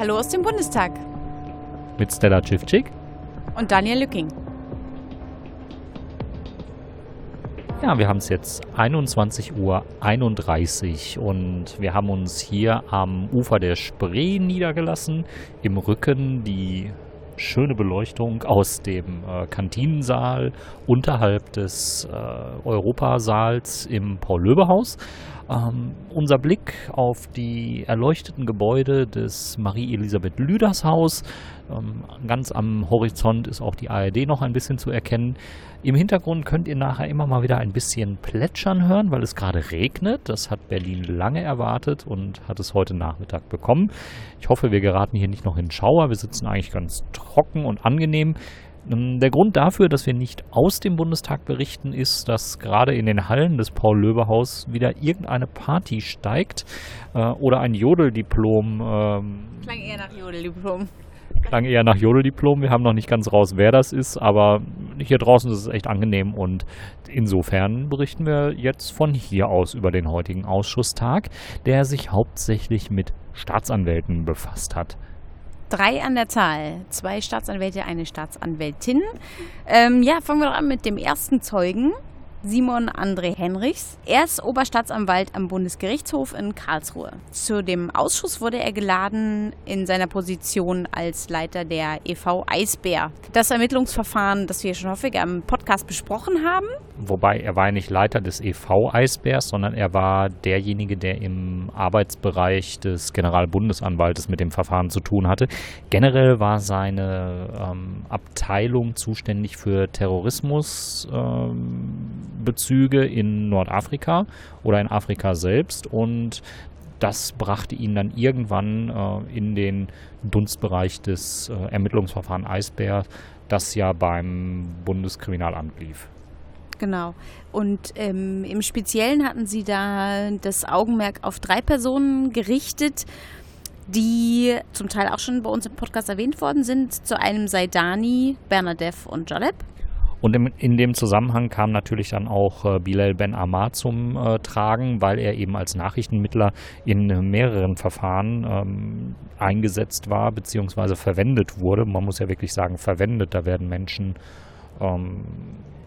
Hallo aus dem Bundestag. Mit Stella Civcik. Und Daniel Lücking. Ja, wir haben es jetzt 21.31 Uhr und wir haben uns hier am Ufer der Spree niedergelassen. Im Rücken die schöne Beleuchtung aus dem äh, Kantinensaal unterhalb des äh, Europasaals im Paul-Löbe-Haus. Ähm, unser Blick auf die erleuchteten Gebäude des Marie-Elisabeth Lüders Haus. Ähm, ganz am Horizont ist auch die ARD noch ein bisschen zu erkennen. Im Hintergrund könnt ihr nachher immer mal wieder ein bisschen plätschern hören, weil es gerade regnet. Das hat Berlin lange erwartet und hat es heute Nachmittag bekommen. Ich hoffe, wir geraten hier nicht noch in Schauer. Wir sitzen eigentlich ganz trocken und angenehm. Ähm, der Grund dafür, dass wir nicht aus dem Bundestag berichten, ist, dass gerade in den Hallen des Paul-Löbe-Haus wieder irgendeine Party steigt äh, oder ein Jodeldiplom. Ähm, Klang eher nach Jodeldiplom. Klang eher nach Jodeldiplom. Wir haben noch nicht ganz raus, wer das ist, aber hier draußen ist es echt angenehm und insofern berichten wir jetzt von hier aus über den heutigen Ausschusstag, der sich hauptsächlich mit Staatsanwälten befasst hat drei an der Zahl. Zwei Staatsanwälte, eine Staatsanwältin. Ähm, ja, fangen wir doch an mit dem ersten Zeugen. Simon André Henrichs. Er ist Oberstaatsanwalt am Bundesgerichtshof in Karlsruhe. Zu dem Ausschuss wurde er geladen in seiner Position als Leiter der EV Eisbär. Das Ermittlungsverfahren, das wir schon häufig am Podcast besprochen haben. Wobei er war ja nicht Leiter des EV Eisbärs, sondern er war derjenige, der im Arbeitsbereich des Generalbundesanwaltes mit dem Verfahren zu tun hatte. Generell war seine ähm, Abteilung zuständig für Terrorismus. Ähm, in Nordafrika oder in Afrika selbst und das brachte ihn dann irgendwann äh, in den Dunstbereich des äh, Ermittlungsverfahrens Eisbär, das ja beim Bundeskriminalamt lief. Genau. Und ähm, im Speziellen hatten Sie da das Augenmerk auf drei Personen gerichtet, die zum Teil auch schon bei uns im Podcast erwähnt worden sind. Zu einem Saidani, Bernadette und Jaleb. Und in, in, dem Zusammenhang kam natürlich dann auch äh, Bilal Ben Ammar zum äh, Tragen, weil er eben als Nachrichtenmittler in mehreren Verfahren ähm, eingesetzt war bzw. verwendet wurde. Man muss ja wirklich sagen, verwendet. Da werden Menschen ähm,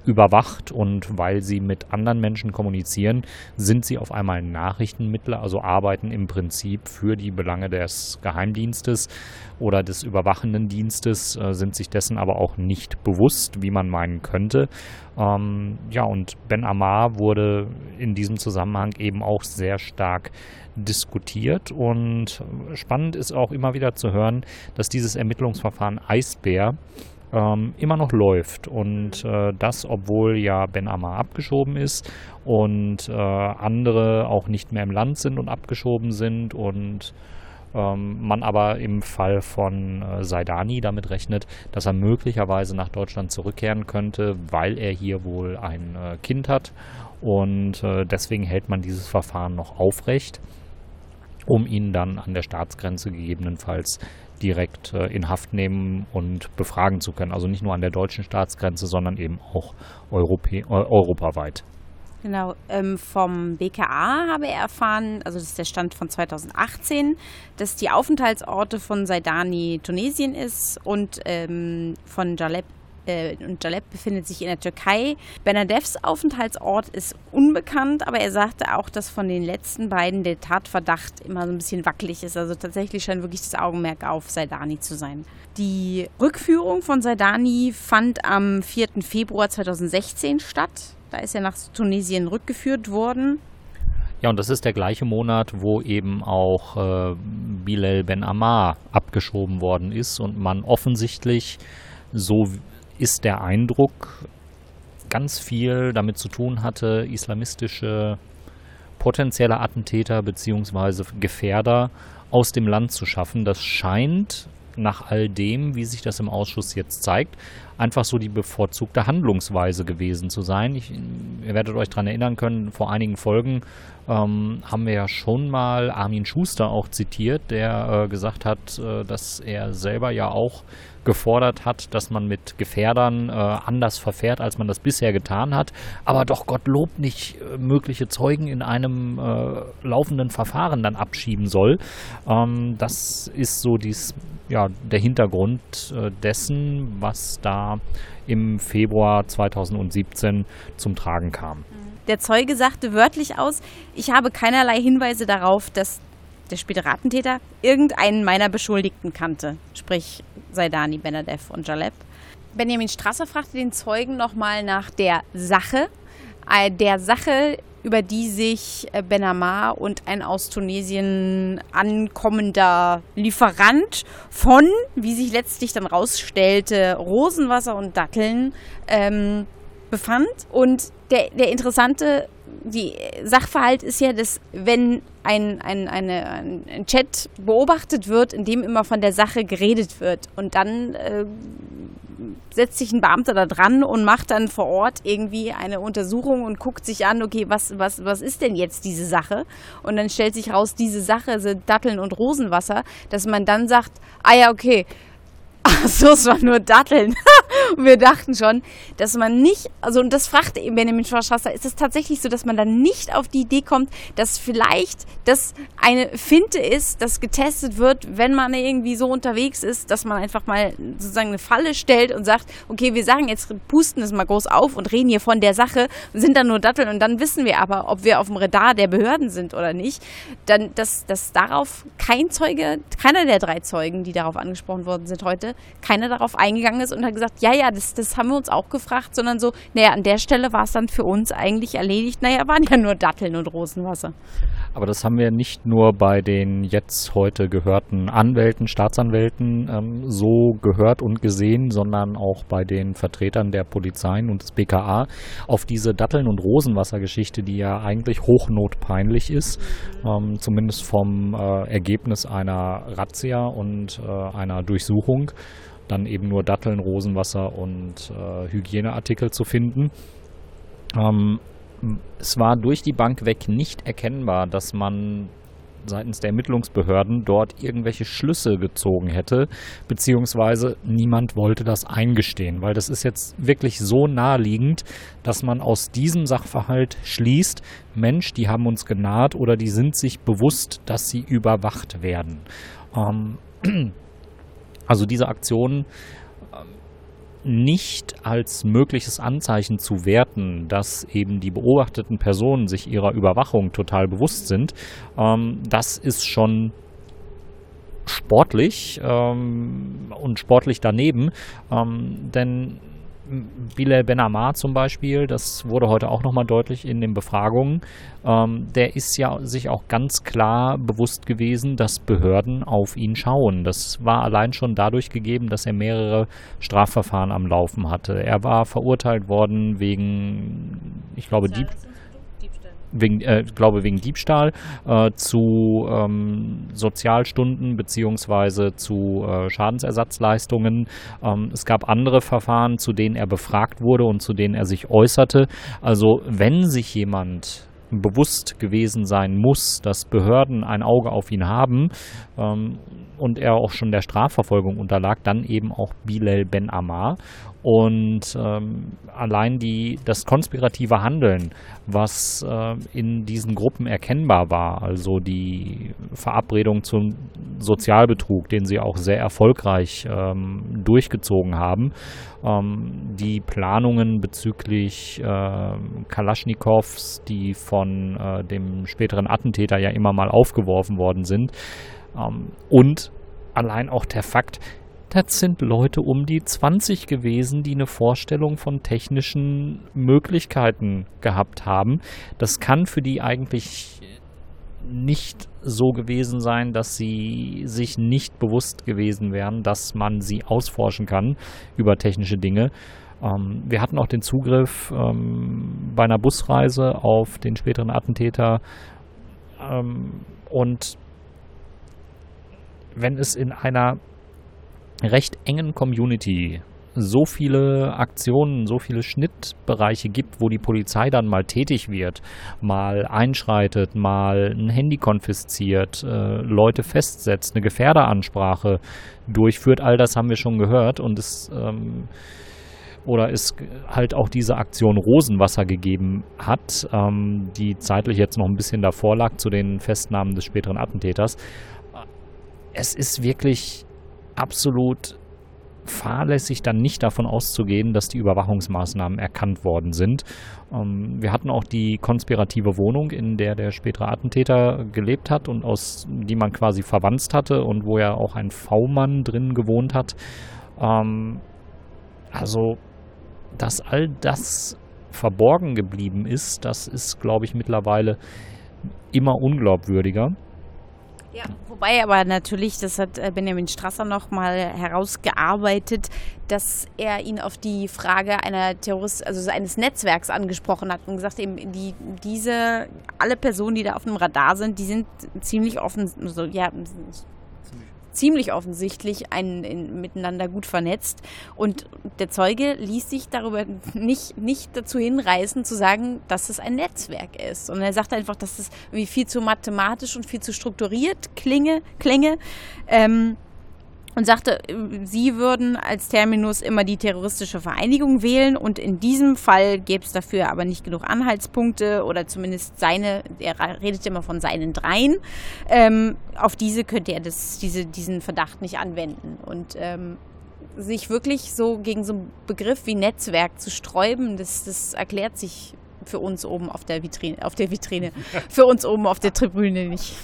überwacht und weil sie mit anderen Menschen kommunizieren, sind sie auf einmal Nachrichtenmittler, also arbeiten im Prinzip für die Belange des Geheimdienstes oder des überwachenden Dienstes, äh, sind sich dessen aber auch nicht bewusst, wie man meinen könnte. Ähm, ja, und Ben Amar wurde in diesem Zusammenhang eben auch sehr stark diskutiert und spannend ist auch immer wieder zu hören, dass dieses Ermittlungsverfahren Eisbär ähm, immer noch läuft. Und äh, das, obwohl ja Ben Ammar abgeschoben ist und äh, andere auch nicht mehr im Land sind und abgeschoben sind und ähm, man aber im Fall von äh, Saidani damit rechnet, dass er möglicherweise nach Deutschland zurückkehren könnte, weil er hier wohl ein äh, Kind hat. Und äh, deswegen hält man dieses Verfahren noch aufrecht, um ihn dann an der Staatsgrenze gegebenenfalls direkt äh, in Haft nehmen und befragen zu können. Also nicht nur an der deutschen Staatsgrenze, sondern eben auch Europä äh, europaweit. Genau, ähm, vom BKA habe er erfahren, also das ist der Stand von 2018, dass die Aufenthaltsorte von Saidani Tunesien ist und ähm, von Jaleb äh, und Jaleb befindet sich in der Türkei. Bernadeffs Aufenthaltsort ist unbekannt, aber er sagte auch, dass von den letzten beiden der Tatverdacht immer so ein bisschen wackelig ist. Also tatsächlich scheint wirklich das Augenmerk auf Saidani zu sein. Die Rückführung von Saidani fand am 4. Februar 2016 statt. Da ist er nach Tunesien rückgeführt worden. Ja, und das ist der gleiche Monat, wo eben auch äh, Bilal Ben Ammar abgeschoben worden ist und man offensichtlich so ist der Eindruck, ganz viel damit zu tun hatte, islamistische potenzielle Attentäter bzw. Gefährder aus dem Land zu schaffen. Das scheint nach all dem, wie sich das im Ausschuss jetzt zeigt, einfach so die bevorzugte Handlungsweise gewesen zu sein. Ich, ihr werdet euch daran erinnern können, vor einigen Folgen ähm, haben wir ja schon mal Armin Schuster auch zitiert, der äh, gesagt hat, äh, dass er selber ja auch gefordert hat, dass man mit Gefährdern äh, anders verfährt, als man das bisher getan hat, aber doch Gottlob nicht äh, mögliche Zeugen in einem äh, laufenden Verfahren dann abschieben soll. Ähm, das ist so dies, ja, der Hintergrund äh, dessen, was da im Februar 2017 zum Tragen kam. Der Zeuge sagte wörtlich aus, ich habe keinerlei Hinweise darauf, dass der spätere Attentäter irgendeinen meiner Beschuldigten kannte, sprich Saidani, Benadev und Jaleb. Benjamin Strasser fragte den Zeugen nochmal nach der Sache, äh, der Sache, über die sich äh, Benamar und ein aus Tunesien ankommender Lieferant von, wie sich letztlich dann rausstellte, Rosenwasser und Datteln ähm, befand. Und der, der interessante die Sachverhalt ist ja, dass wenn ein, ein, eine, ein Chat beobachtet wird, in dem immer von der Sache geredet wird und dann äh, setzt sich ein Beamter da dran und macht dann vor Ort irgendwie eine Untersuchung und guckt sich an, okay, was, was, was ist denn jetzt diese Sache? Und dann stellt sich raus, diese Sache sind Datteln und Rosenwasser, dass man dann sagt, ah ja, okay, Ach so, es waren nur Datteln. Und wir dachten schon, dass man nicht, also und das fragte eben Benjamin Schwarzer, ist es tatsächlich so, dass man dann nicht auf die Idee kommt, dass vielleicht das eine Finte ist, das getestet wird, wenn man irgendwie so unterwegs ist, dass man einfach mal sozusagen eine Falle stellt und sagt, okay, wir sagen jetzt, pusten es mal groß auf und reden hier von der Sache, sind dann nur Datteln und dann wissen wir aber, ob wir auf dem Radar der Behörden sind oder nicht. Dann, dass, dass darauf kein Zeuge, keiner der drei Zeugen, die darauf angesprochen worden sind heute, keiner darauf eingegangen ist und hat gesagt, ja, ja, das, das haben wir uns auch gefragt, sondern so, naja, an der Stelle war es dann für uns eigentlich erledigt, naja, waren ja nur Datteln und Rosenwasser. Aber das haben wir nicht nur bei den jetzt heute gehörten Anwälten, Staatsanwälten ähm, so gehört und gesehen, sondern auch bei den Vertretern der Polizeien und des BKA auf diese Datteln- und Rosenwasser-Geschichte, die ja eigentlich hochnotpeinlich ist, ähm, zumindest vom äh, Ergebnis einer Razzia und äh, einer Durchsuchung dann eben nur Datteln, Rosenwasser und äh, Hygieneartikel zu finden. Ähm, es war durch die Bank weg nicht erkennbar, dass man seitens der Ermittlungsbehörden dort irgendwelche Schlüsse gezogen hätte, beziehungsweise niemand wollte das eingestehen, weil das ist jetzt wirklich so naheliegend, dass man aus diesem Sachverhalt schließt, Mensch, die haben uns genaht oder die sind sich bewusst, dass sie überwacht werden. Ähm, also diese Aktion ähm, nicht als mögliches Anzeichen zu werten, dass eben die beobachteten Personen sich ihrer Überwachung total bewusst sind, ähm, das ist schon sportlich ähm, und sportlich daneben, denn Bilal Ben Ammar zum Beispiel, das wurde heute auch nochmal deutlich in den Befragungen, ähm, der ist ja sich auch ganz klar bewusst gewesen, dass Behörden auf ihn schauen. Das war allein schon dadurch gegeben, dass er mehrere Strafverfahren am Laufen hatte. Er war verurteilt worden wegen, ich glaube, Dieb wegen, äh, glaube wegen Diebstahl äh, zu ähm, Sozialstunden beziehungsweise zu äh, Schadensersatzleistungen. Ähm, es gab andere Verfahren, zu denen er befragt wurde und zu denen er sich äußerte. Also wenn sich jemand bewusst gewesen sein muss, dass Behörden ein Auge auf ihn haben ähm, und er auch schon der Strafverfolgung unterlag, dann eben auch Bilal Ben Ammar. Und ähm, allein die, das konspirative Handeln, was äh, in diesen Gruppen erkennbar war, also die Verabredung zum Sozialbetrug, den sie auch sehr erfolgreich ähm, durchgezogen haben, ähm, die Planungen bezüglich äh, Kalaschnikows, die von äh, dem späteren Attentäter ja immer mal aufgeworfen worden sind, ähm, und allein auch der Fakt, das sind Leute um die 20 gewesen, die eine Vorstellung von technischen Möglichkeiten gehabt haben. Das kann für die eigentlich nicht so gewesen sein, dass sie sich nicht bewusst gewesen wären, dass man sie ausforschen kann über technische Dinge. Ähm, wir hatten auch den Zugriff ähm, bei einer Busreise auf den späteren Attentäter ähm, und wenn es in einer recht engen Community so viele Aktionen, so viele Schnittbereiche gibt, wo die Polizei dann mal tätig wird, mal einschreitet, mal ein Handy konfisziert, äh, Leute festsetzt, eine Gefährderansprache durchführt, all das haben wir schon gehört und es ähm, oder es halt auch diese Aktion Rosenwasser gegeben hat, ähm, die zeitlich jetzt noch ein bisschen davor lag zu den Festnahmen des späteren Attentäters. Es ist wirklich absolut fahrlässig dann nicht davon auszugehen, dass die Überwachungsmaßnahmen erkannt worden sind. Ähm, wir hatten auch die konspirative Wohnung, in der der spätere Attentäter gelebt hat und aus die man quasi verwandt hatte und wo ja auch ein V-Mann drin gewohnt hat. Ähm, also, dass all das verborgen geblieben ist, das ist, glaube ich, mittlerweile immer unglaubwürdiger. Ja, wobei aber natürlich, das hat äh, Benjamin Strasser nochmal herausgearbeitet, dass er ihn auf die Frage einer Terrorist, also eines Netzwerks angesprochen hat und gesagt eben, die, diese, alle Personen, die da auf dem Radar sind, die sind ziemlich offen, so, ja, ziemlich offensichtlich ein, in, miteinander gut vernetzt. Und der Zeuge ließ sich darüber nicht, nicht dazu hinreißen, zu sagen, dass es ein Netzwerk ist. Und er sagte einfach, dass es irgendwie viel zu mathematisch und viel zu strukturiert klinge, klinge. Ähm, und sagte, sie würden als Terminus immer die terroristische Vereinigung wählen und in diesem Fall gäbe es dafür aber nicht genug Anhaltspunkte oder zumindest seine, er redete immer von seinen dreien, ähm, auf diese könnte er das, diese, diesen Verdacht nicht anwenden. Und ähm, sich wirklich so gegen so einen Begriff wie Netzwerk zu sträuben, das, das erklärt sich für uns oben auf der Vitrine, auf der Vitrine, für uns oben auf der Tribüne nicht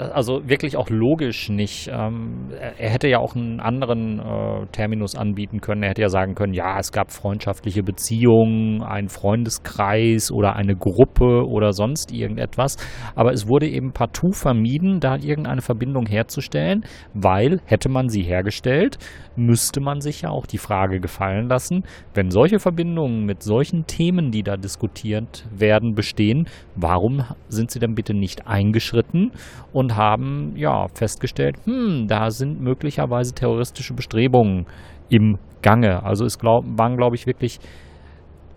also wirklich auch logisch nicht. Ähm, er hätte ja auch einen anderen äh, Terminus anbieten können. Er hätte ja sagen können, ja, es gab freundschaftliche Beziehungen, ein Freundeskreis oder eine Gruppe oder sonst irgendetwas. Aber es wurde eben partout vermieden, da irgendeine Verbindung herzustellen, weil hätte man sie hergestellt, müsste man sich ja auch die Frage gefallen lassen, wenn solche Verbindungen mit solchen Themen, die da diskutiert werden, bestehen, warum sind sie denn bitte nicht eingeschritten und haben ja festgestellt, hm, da sind möglicherweise terroristische Bestrebungen im Gange. Also es glaub, waren, glaube ich, wirklich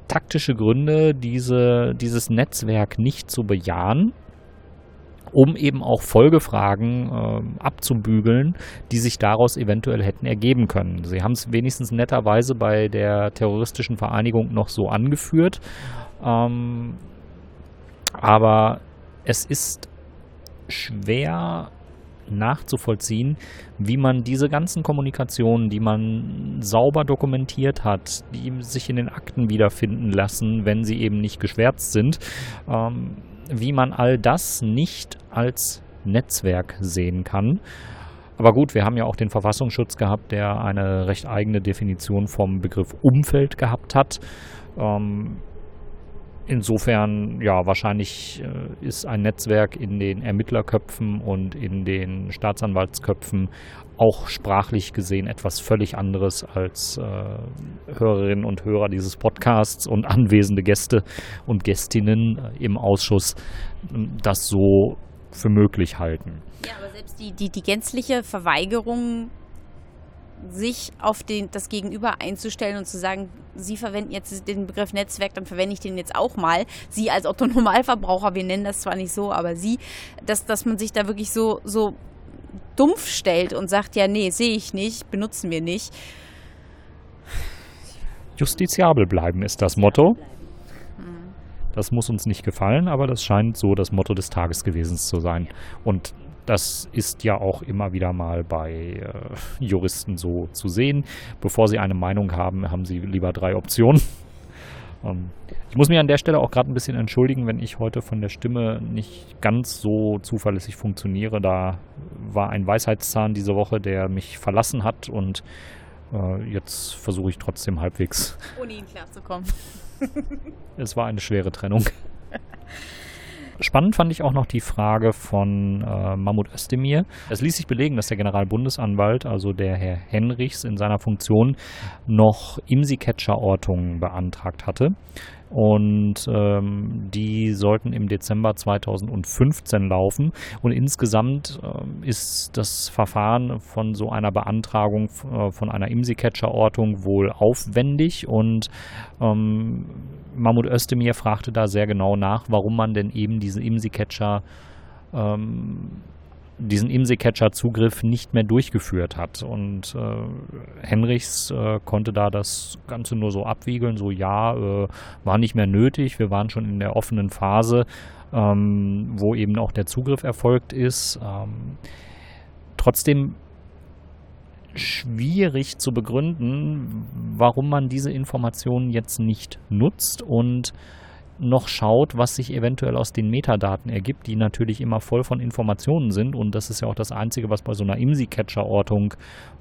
taktische Gründe, diese, dieses Netzwerk nicht zu bejahen um eben auch Folgefragen äh, abzubügeln, die sich daraus eventuell hätten ergeben können. Sie haben es wenigstens netterweise bei der terroristischen Vereinigung noch so angeführt, ähm, aber es ist schwer nachzuvollziehen, wie man diese ganzen Kommunikationen, die man sauber dokumentiert hat, die sich in den Akten wiederfinden lassen, wenn sie eben nicht geschwärzt sind, ähm, wie man all das nicht als Netzwerk sehen kann. Aber gut, wir haben ja auch den Verfassungsschutz gehabt, der eine recht eigene Definition vom Begriff Umfeld gehabt hat. Ähm, insofern, ja, wahrscheinlich äh, ist ein Netzwerk in den Ermittlerköpfen und in den Staatsanwaltsköpfen auch sprachlich gesehen etwas völlig anderes als äh, Hörerinnen und Hörer dieses Podcasts und anwesende Gäste und Gästinnen äh, im Ausschuss äh, das so für möglich halten. Ja, aber selbst die, die, die gänzliche Verweigerung sich auf den, das Gegenüber einzustellen und zu sagen, Sie verwenden jetzt den Begriff Netzwerk, dann verwende ich den jetzt auch mal. Sie als Autonomalverbraucher, wir nennen das zwar nicht so, aber Sie, dass, dass man sich da wirklich so, so dumpf stellt und sagt, ja, nee, sehe ich nicht, benutzen wir nicht. Justiziabel bleiben ist das Motto. Das muss uns nicht gefallen, aber das scheint so das Motto des Tages gewesen zu sein. Und das ist ja auch immer wieder mal bei äh, Juristen so zu sehen. Bevor sie eine Meinung haben, haben sie lieber drei Optionen. Ähm, ich muss mich an der Stelle auch gerade ein bisschen entschuldigen, wenn ich heute von der Stimme nicht ganz so zuverlässig funktioniere. Da war ein Weisheitszahn diese Woche, der mich verlassen hat und äh, jetzt versuche ich trotzdem halbwegs. Ohne ihn klarzukommen. es war eine schwere Trennung. Spannend fand ich auch noch die Frage von äh, Mahmoud Özdemir. Es ließ sich belegen, dass der Generalbundesanwalt, also der Herr Henrichs in seiner Funktion, noch IMSI-Catcher-Ortungen beantragt hatte. Und ähm, die sollten im Dezember 2015 laufen. Und insgesamt äh, ist das Verfahren von so einer Beantragung äh, von einer IMSI-Catcher-Ortung wohl aufwendig und ähm, Mahmoud Özdemir fragte da sehr genau nach, warum man denn eben diese IMSI-Catcher ähm, diesen IMSI-Catcher-Zugriff nicht mehr durchgeführt hat. Und äh, Henrichs äh, konnte da das Ganze nur so abwiegeln, so ja, äh, war nicht mehr nötig, wir waren schon in der offenen Phase, ähm, wo eben auch der Zugriff erfolgt ist. Ähm, trotzdem schwierig zu begründen, warum man diese Informationen jetzt nicht nutzt und noch schaut, was sich eventuell aus den Metadaten ergibt, die natürlich immer voll von Informationen sind. Und das ist ja auch das Einzige, was bei so einer IMSI-Catcher-Ortung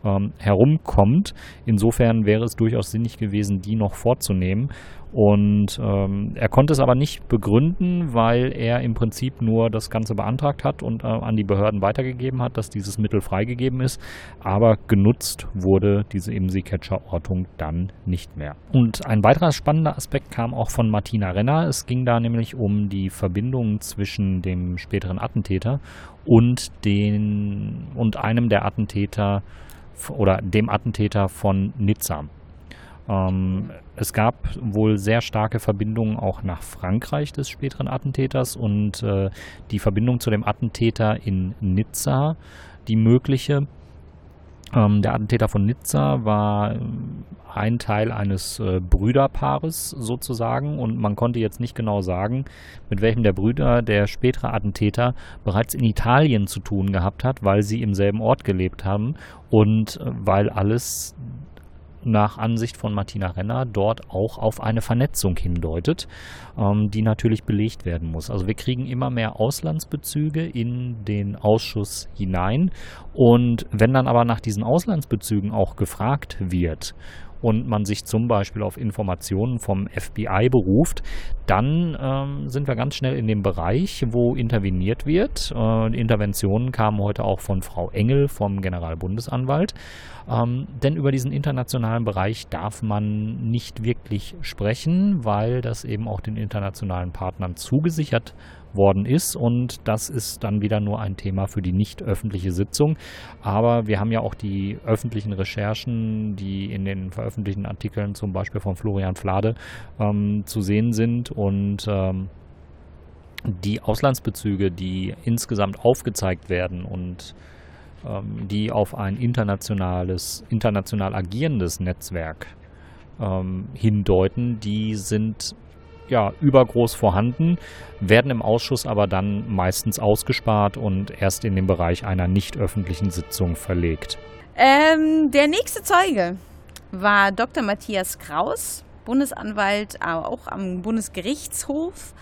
ähm, herumkommt. Insofern wäre es durchaus sinnig gewesen, die noch vorzunehmen. Und ähm, er konnte es aber nicht begründen, weil er im Prinzip nur das Ganze beantragt hat und äh, an die Behörden weitergegeben hat, dass dieses Mittel freigegeben ist. Aber genutzt wurde diese IMSI-Catcher-Ortung dann nicht mehr. Und ein weiterer spannender Aspekt kam auch von Martina Renner. Es ging da nämlich um die Verbindung zwischen dem späteren Attentäter und, den, und einem der Attentäter oder dem Attentäter von Nizza. Ähm, es gab wohl sehr starke Verbindungen auch nach Frankreich des späteren Attentäters und äh, die Verbindung zu dem Attentäter in Nizza, die mögliche. Ähm, der Attentäter von Nizza war ein Teil eines äh, Brüderpaares sozusagen und man konnte jetzt nicht genau sagen, mit welchem der Brüder der spätere Attentäter bereits in Italien zu tun gehabt hat, weil sie im selben Ort gelebt haben und äh, weil alles nach Ansicht von Martina Renner dort auch auf eine Vernetzung hindeutet, ähm, die natürlich belegt werden muss. Also wir kriegen immer mehr Auslandsbezüge in den Ausschuss hinein und wenn dann aber nach diesen Auslandsbezügen auch gefragt wird und man sich zum Beispiel auf Informationen vom FBI beruft, dann ähm, sind wir ganz schnell in dem Bereich, wo interveniert wird. Äh, Interventionen kamen heute auch von Frau Engel vom Generalbundesanwalt. Ähm, denn über diesen internationalen Bereich darf man nicht wirklich sprechen, weil das eben auch den internationalen Partnern zugesichert worden ist. Und das ist dann wieder nur ein Thema für die nicht öffentliche Sitzung. Aber wir haben ja auch die öffentlichen Recherchen, die in den veröffentlichten Artikeln zum Beispiel von Florian Flade ähm, zu sehen sind. Und ähm, die Auslandsbezüge, die insgesamt aufgezeigt werden und ähm, die auf ein internationales, international agierendes Netzwerk ähm, hindeuten, die sind ja, übergroß vorhanden, werden im Ausschuss aber dann meistens ausgespart und erst in den Bereich einer nicht öffentlichen Sitzung verlegt. Ähm, der nächste Zeuge war Dr. Matthias Kraus, Bundesanwalt auch am Bundesgerichtshof.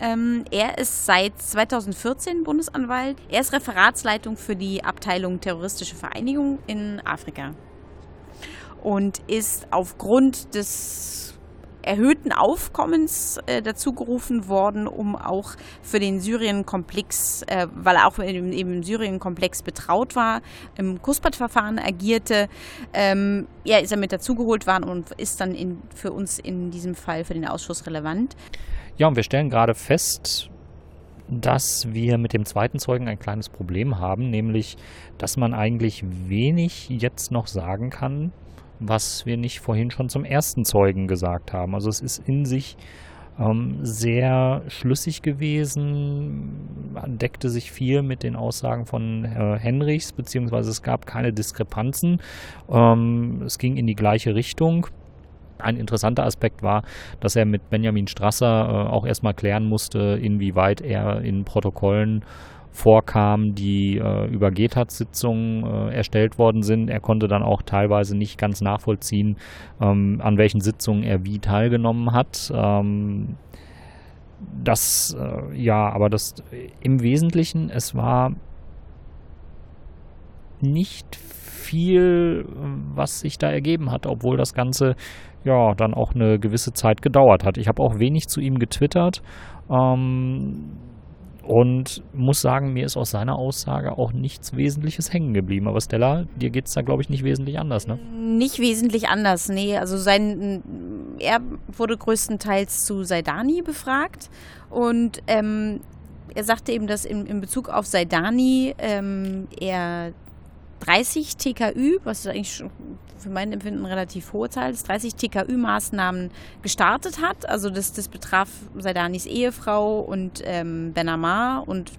Ähm, er ist seit 2014 Bundesanwalt. Er ist Referatsleitung für die Abteilung Terroristische Vereinigung in Afrika und ist aufgrund des erhöhten Aufkommens äh, dazu gerufen worden, um auch für den Syrien-Komplex, äh, weil er auch im, im Syrien-Komplex betraut war, im Kuspat-Verfahren agierte. Ähm, ja, ist er mit dazugeholt worden und ist dann in, für uns in diesem Fall für den Ausschuss relevant. Ja, und wir stellen gerade fest, dass wir mit dem zweiten Zeugen ein kleines Problem haben, nämlich, dass man eigentlich wenig jetzt noch sagen kann, was wir nicht vorhin schon zum ersten Zeugen gesagt haben. Also es ist in sich ähm, sehr schlüssig gewesen, deckte sich viel mit den Aussagen von äh, Henrichs, beziehungsweise es gab keine Diskrepanzen. Ähm, es ging in die gleiche Richtung. Ein interessanter Aspekt war, dass er mit Benjamin Strasser äh, auch erstmal klären musste, inwieweit er in Protokollen vorkam, die äh, über GTAT-Sitzungen äh, erstellt worden sind. Er konnte dann auch teilweise nicht ganz nachvollziehen, ähm, an welchen Sitzungen er wie teilgenommen hat. Ähm, das, äh, ja, aber das im Wesentlichen, es war nicht viel, was sich da ergeben hat, obwohl das Ganze ja dann auch eine gewisse Zeit gedauert hat. Ich habe auch wenig zu ihm getwittert. Ähm, und muss sagen, mir ist aus seiner Aussage auch nichts Wesentliches hängen geblieben. Aber Stella, dir geht es da, glaube ich, nicht wesentlich anders, ne? Nicht wesentlich anders, nee. Also sein, er wurde größtenteils zu Saidani befragt und ähm, er sagte eben, dass in, in Bezug auf Saidani ähm, er 30 TKÜ, was eigentlich für mein Empfinden relativ hohe Zahl ist, 30 TKÜ-Maßnahmen gestartet hat. Also das, das betraf Saidanis Ehefrau und ähm, Benamar und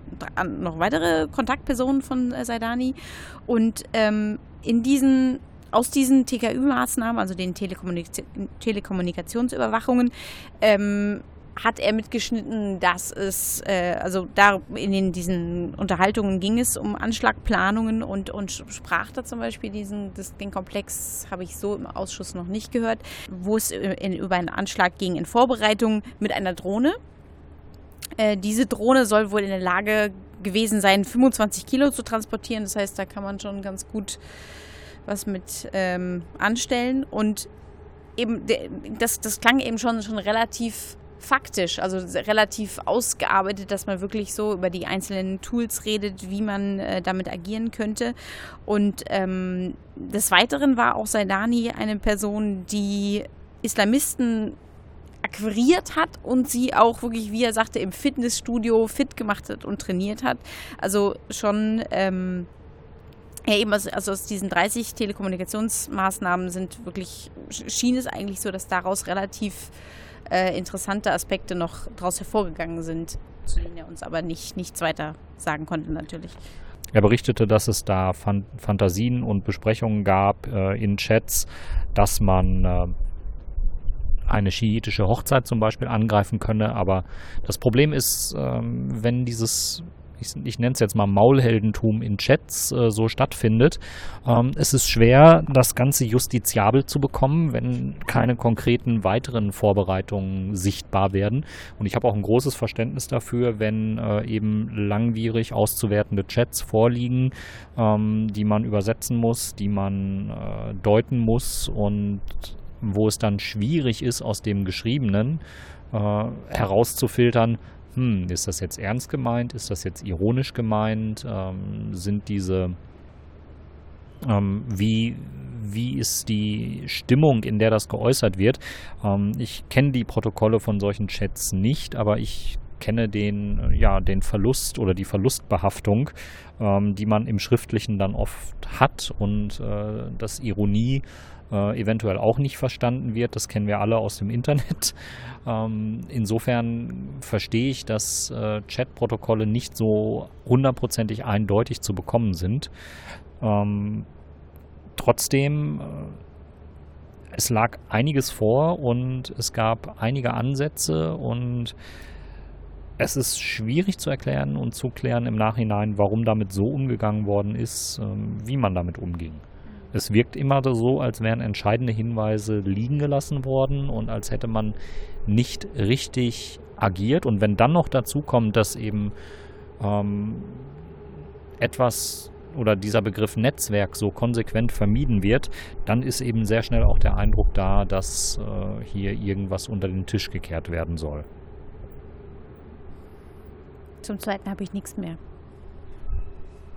noch weitere Kontaktpersonen von äh, Saidani. Und ähm, in diesen aus diesen TKÜ-Maßnahmen, also den Telekommunik Telekommunikationsüberwachungen, ähm, hat er mitgeschnitten, dass es, äh, also da in den, diesen Unterhaltungen ging es um Anschlagplanungen und, und sprach da zum Beispiel diesen, das, den Komplex habe ich so im Ausschuss noch nicht gehört, wo es in, über einen Anschlag ging in Vorbereitung mit einer Drohne. Äh, diese Drohne soll wohl in der Lage gewesen sein, 25 Kilo zu transportieren. Das heißt, da kann man schon ganz gut was mit ähm, anstellen. Und eben, das, das klang eben schon, schon relativ faktisch, also relativ ausgearbeitet, dass man wirklich so über die einzelnen Tools redet, wie man äh, damit agieren könnte. Und ähm, des Weiteren war auch Saidani eine Person, die Islamisten akquiriert hat und sie auch wirklich, wie er sagte, im Fitnessstudio fit gemacht hat und trainiert hat. Also schon ähm, ja, eben, also, also aus diesen 30 Telekommunikationsmaßnahmen sind wirklich, schien es eigentlich so, dass daraus relativ äh, interessante Aspekte noch daraus hervorgegangen sind, zu denen er uns aber nicht, nichts weiter sagen konnte natürlich. Er berichtete, dass es da Fan Fantasien und Besprechungen gab äh, in Chats, dass man äh, eine schiitische Hochzeit zum Beispiel angreifen könne. Aber das Problem ist, ähm, wenn dieses ich, ich nenne es jetzt mal Maulheldentum in Chats äh, so stattfindet. Ähm, es ist schwer, das Ganze justiziabel zu bekommen, wenn keine konkreten weiteren Vorbereitungen sichtbar werden. Und ich habe auch ein großes Verständnis dafür, wenn äh, eben langwierig auszuwertende Chats vorliegen, ähm, die man übersetzen muss, die man äh, deuten muss und wo es dann schwierig ist, aus dem Geschriebenen äh, herauszufiltern, hm, ist das jetzt ernst gemeint? Ist das jetzt ironisch gemeint? Ähm, sind diese, ähm, wie, wie ist die Stimmung, in der das geäußert wird? Ähm, ich kenne die Protokolle von solchen Chats nicht, aber ich kenne den, ja, den Verlust oder die Verlustbehaftung, ähm, die man im Schriftlichen dann oft hat und äh, dass Ironie äh, eventuell auch nicht verstanden wird. Das kennen wir alle aus dem Internet. Ähm, insofern verstehe ich, dass äh, Chat-Protokolle nicht so hundertprozentig eindeutig zu bekommen sind. Ähm, trotzdem, äh, es lag einiges vor und es gab einige Ansätze und es ist schwierig zu erklären und zu klären im Nachhinein, warum damit so umgegangen worden ist, ähm, wie man damit umging. Es wirkt immer so, als wären entscheidende Hinweise liegen gelassen worden und als hätte man nicht richtig agiert. Und wenn dann noch dazu kommt, dass eben ähm, etwas oder dieser Begriff Netzwerk so konsequent vermieden wird, dann ist eben sehr schnell auch der Eindruck da, dass äh, hier irgendwas unter den Tisch gekehrt werden soll. Zum Zweiten habe ich nichts mehr.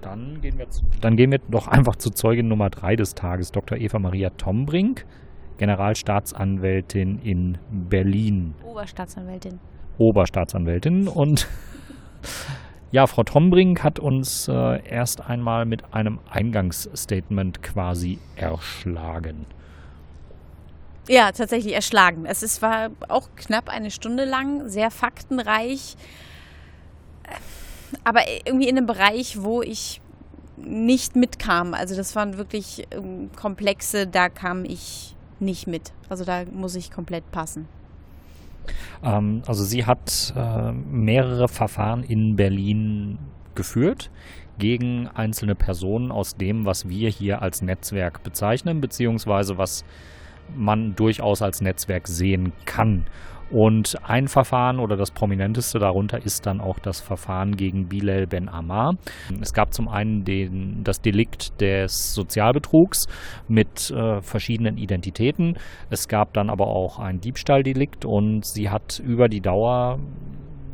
Dann gehen wir, zu, dann gehen wir doch einfach zu Zeugin Nummer 3 des Tages, Dr. Eva Maria Tombrink, Generalstaatsanwältin in Berlin. Oberstaatsanwältin. Oberstaatsanwältin. Und ja, Frau Tombrink hat uns äh, erst einmal mit einem Eingangsstatement quasi erschlagen. Ja, tatsächlich erschlagen. Es ist, war auch knapp eine Stunde lang, sehr faktenreich aber irgendwie in einem Bereich, wo ich nicht mitkam. Also das waren wirklich ähm, komplexe, da kam ich nicht mit. Also da muss ich komplett passen. Ähm, also sie hat äh, mehrere Verfahren in Berlin geführt gegen einzelne Personen aus dem, was wir hier als Netzwerk bezeichnen, beziehungsweise was man durchaus als Netzwerk sehen kann. Und ein Verfahren oder das prominenteste darunter ist dann auch das Verfahren gegen Bilal Ben Ammar. Es gab zum einen den, das Delikt des Sozialbetrugs mit äh, verschiedenen Identitäten. Es gab dann aber auch ein Diebstahldelikt und sie hat über die Dauer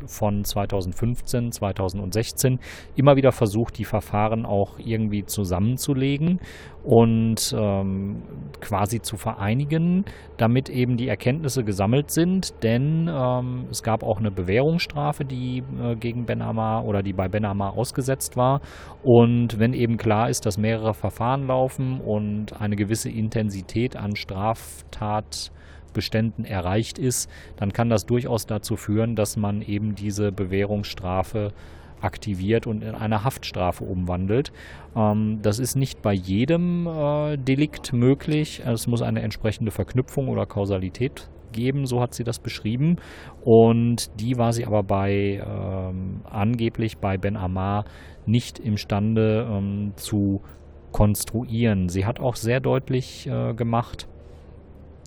von 2015, 2016 immer wieder versucht, die Verfahren auch irgendwie zusammenzulegen und ähm, quasi zu vereinigen, damit eben die Erkenntnisse gesammelt sind. Denn ähm, es gab auch eine Bewährungsstrafe, die äh, gegen Ben Ammar oder die bei Ben Ammar ausgesetzt war. Und wenn eben klar ist, dass mehrere Verfahren laufen und eine gewisse Intensität an Straftatbeständen erreicht ist, dann kann das durchaus dazu führen, dass man eben diese Bewährungsstrafe aktiviert und in eine Haftstrafe umwandelt. Ähm, das ist nicht bei jedem äh, Delikt möglich. Es muss eine entsprechende Verknüpfung oder Kausalität geben, so hat sie das beschrieben. Und die war sie aber bei ähm, angeblich bei Ben Amar nicht imstande ähm, zu konstruieren. Sie hat auch sehr deutlich äh, gemacht,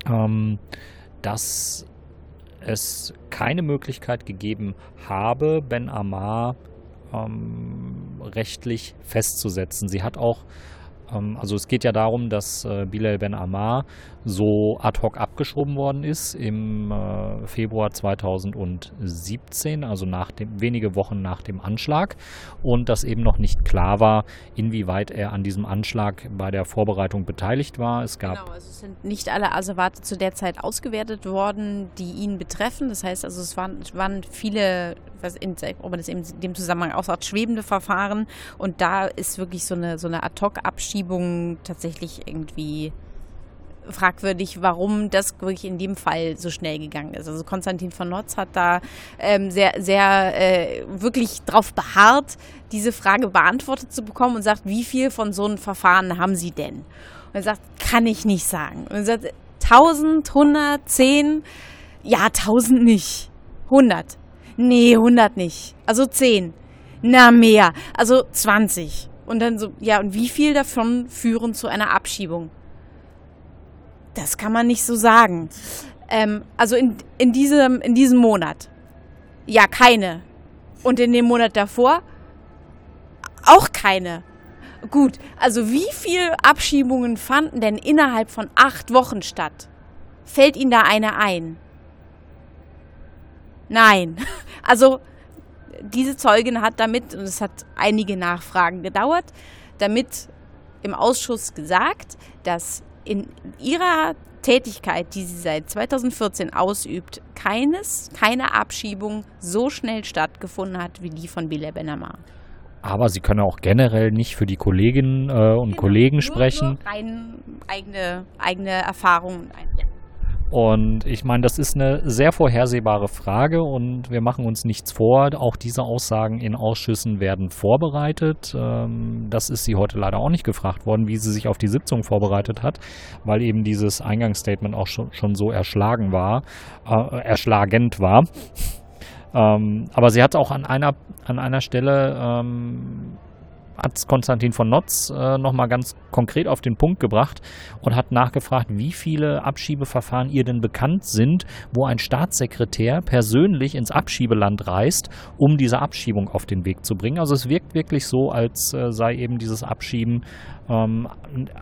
ähm, dass es keine Möglichkeit gegeben habe, Ben Amar ähm, rechtlich festzusetzen. Sie hat auch ähm, also es geht ja darum, dass äh, Bilal Ben Ammar so ad hoc abgeschoben worden ist im äh, Februar 2017, also nach dem, wenige Wochen nach dem Anschlag und dass eben noch nicht klar war, inwieweit er an diesem Anschlag bei der Vorbereitung beteiligt war. Es gab genau, also es sind nicht alle Asservate zu der Zeit ausgewertet worden, die ihn betreffen. Das heißt also, es waren, waren viele, was in, ob man das in dem Zusammenhang auch sagt, schwebende Verfahren und da ist wirklich so eine, so eine Ad-Hoc-Abschiebung tatsächlich irgendwie fragwürdig, warum das wirklich in dem Fall so schnell gegangen ist. Also Konstantin von Notz hat da ähm, sehr, sehr äh, wirklich darauf beharrt, diese Frage beantwortet zu bekommen und sagt, wie viel von so einem Verfahren haben Sie denn? Und er sagt, kann ich nicht sagen. Und er sagt, 1000, 100, 10, ja, 1000 nicht. 100. Nee, 100 nicht. Also 10. Na, mehr. Also 20. Und dann so, ja, und wie viel davon führen zu einer Abschiebung? Das kann man nicht so sagen. Ähm, also in, in, diesem, in diesem Monat. Ja, keine. Und in dem Monat davor auch keine. Gut, also wie viele Abschiebungen fanden denn innerhalb von acht Wochen statt? Fällt Ihnen da eine ein? Nein. Also diese Zeugin hat damit, und es hat einige Nachfragen gedauert, damit im Ausschuss gesagt, dass in ihrer Tätigkeit, die sie seit 2014 ausübt, keines, keine Abschiebung so schnell stattgefunden hat wie die von Bilal Benamar. Aber Sie können auch generell nicht für die Kolleginnen äh, und genau, Kollegen sprechen. Nur rein eigene, eigene Erfahrungen. Und ich meine, das ist eine sehr vorhersehbare Frage und wir machen uns nichts vor. Auch diese Aussagen in Ausschüssen werden vorbereitet. Ähm, das ist sie heute leider auch nicht gefragt worden, wie sie sich auf die Sitzung vorbereitet hat, weil eben dieses Eingangsstatement auch schon, schon so erschlagen war, äh, erschlagend war. Ähm, aber sie hat auch an einer, an einer Stelle ähm, hat Konstantin von Notz äh, nochmal ganz konkret auf den Punkt gebracht und hat nachgefragt, wie viele Abschiebeverfahren ihr denn bekannt sind, wo ein Staatssekretär persönlich ins Abschiebeland reist, um diese Abschiebung auf den Weg zu bringen. Also es wirkt wirklich so, als äh, sei eben dieses Abschieben ähm,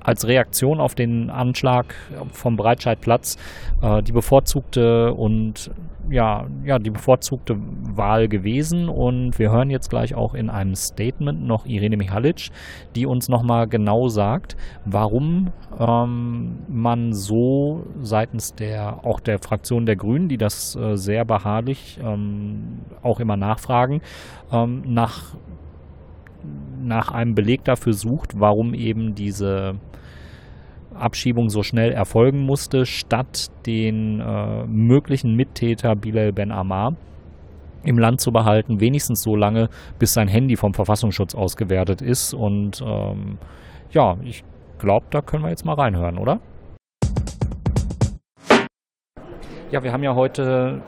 als Reaktion auf den Anschlag vom Breitscheidplatz äh, die bevorzugte und ja, ja, die bevorzugte Wahl gewesen. Und wir hören jetzt gleich auch in einem Statement noch Irene Michalic, die uns nochmal genau sagt, warum ähm, man so seitens der auch der Fraktion der Grünen, die das äh, sehr beharrlich ähm, auch immer nachfragen, ähm, nach nach einem Beleg dafür sucht, warum eben diese Abschiebung so schnell erfolgen musste, statt den äh, möglichen Mittäter Bilal Ben Ammar im Land zu behalten, wenigstens so lange, bis sein Handy vom Verfassungsschutz ausgewertet ist. Und ähm, ja, ich glaube, da können wir jetzt mal reinhören, oder? Ja, wir haben ja heute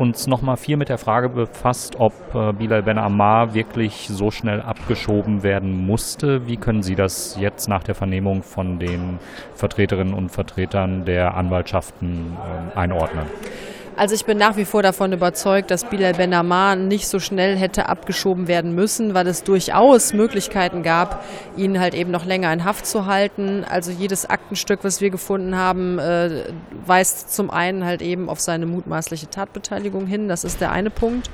uns nochmal viel mit der Frage befasst, ob äh, Bilal Ben Ammar wirklich so schnell abgeschoben werden musste. Wie können Sie das jetzt nach der Vernehmung von den Vertreterinnen und Vertretern der Anwaltschaften äh, einordnen? Also ich bin nach wie vor davon überzeugt, dass Bilal Ben Ammar nicht so schnell hätte abgeschoben werden müssen, weil es durchaus Möglichkeiten gab, ihn halt eben noch länger in Haft zu halten. Also jedes Aktenstück, was wir gefunden haben, äh, weist zum einen halt eben auf seine mutmaßliche Tatbeteiligung hin. Das ist der eine Punkt.